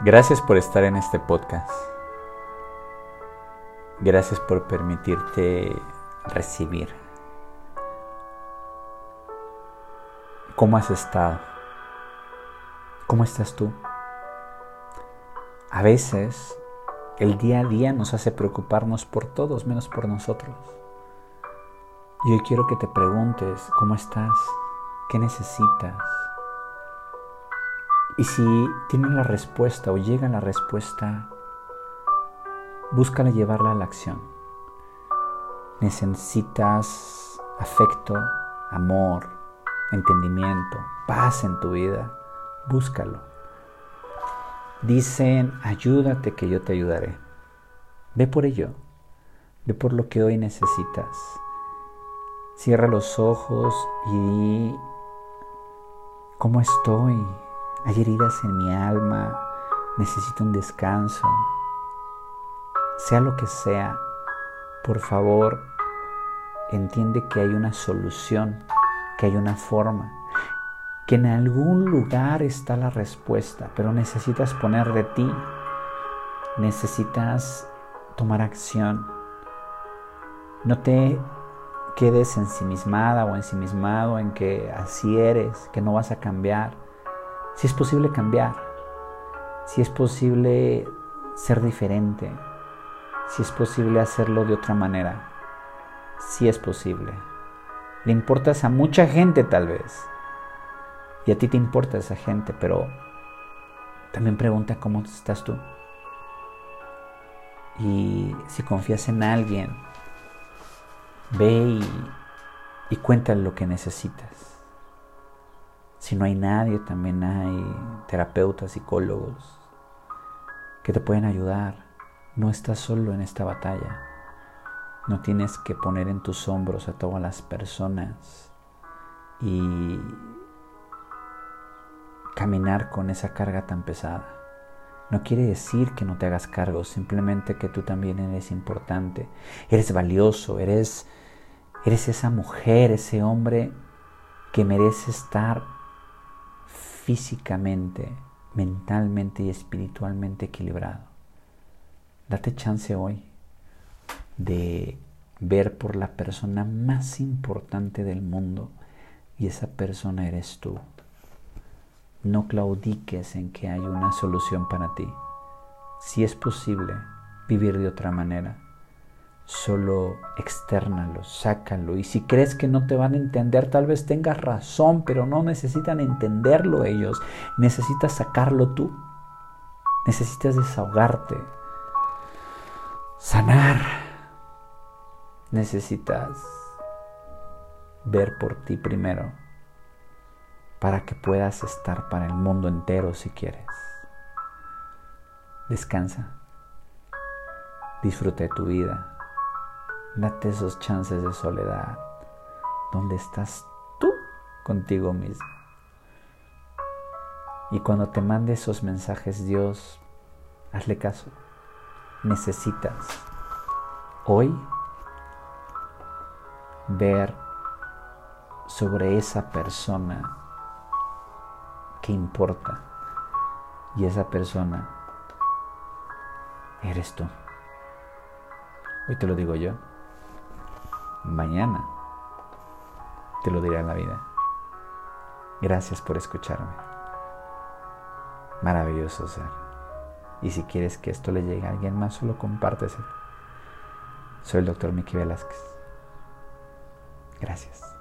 Gracias por estar en este podcast. Gracias por permitirte recibir. ¿Cómo has estado? ¿Cómo estás tú? A veces el día a día nos hace preocuparnos por todos menos por nosotros. Y hoy quiero que te preguntes cómo estás, qué necesitas, y si tienes la respuesta o llega la respuesta, búscala llevarla a la acción. Necesitas afecto, amor, entendimiento, paz en tu vida. Búscalo. Dicen, ayúdate que yo te ayudaré. Ve por ello. Ve por lo que hoy necesitas. Cierra los ojos y di, ¿cómo estoy? Hay heridas en mi alma, necesito un descanso. Sea lo que sea, por favor, entiende que hay una solución, que hay una forma, que en algún lugar está la respuesta, pero necesitas poner de ti, necesitas tomar acción. No te quedes ensimismada o ensimismado en que así eres, que no vas a cambiar si es posible cambiar, si es posible ser diferente, si es posible hacerlo de otra manera, si es posible. Le importas a mucha gente tal vez, y a ti te importa esa gente, pero también pregunta cómo estás tú. Y si confías en alguien, ve y, y cuéntale lo que necesitas. Si no hay nadie, también hay terapeutas, psicólogos que te pueden ayudar. No estás solo en esta batalla. No tienes que poner en tus hombros a todas las personas y caminar con esa carga tan pesada. No quiere decir que no te hagas cargo, simplemente que tú también eres importante, eres valioso, eres, eres esa mujer, ese hombre que merece estar físicamente, mentalmente y espiritualmente equilibrado. Date chance hoy de ver por la persona más importante del mundo y esa persona eres tú. No claudiques en que hay una solución para ti. Si es posible vivir de otra manera, solo externalo, sácalo. Y si crees que no te van a entender, tal vez tengas razón, pero no necesitan entenderlo ellos. Necesitas sacarlo tú. Necesitas desahogarte, sanar. Necesitas ver por ti primero para que puedas estar para el mundo entero si quieres. Descansa. Disfruta de tu vida Date esos chances de soledad donde estás tú contigo mismo. Y cuando te mande esos mensajes Dios, hazle caso. Necesitas hoy ver sobre esa persona que importa. Y esa persona eres tú. Hoy te lo digo yo mañana te lo diré en la vida. Gracias por escucharme. Maravilloso ser. Y si quieres que esto le llegue a alguien más, solo compárteselo. Soy el doctor Miki Velázquez. Gracias.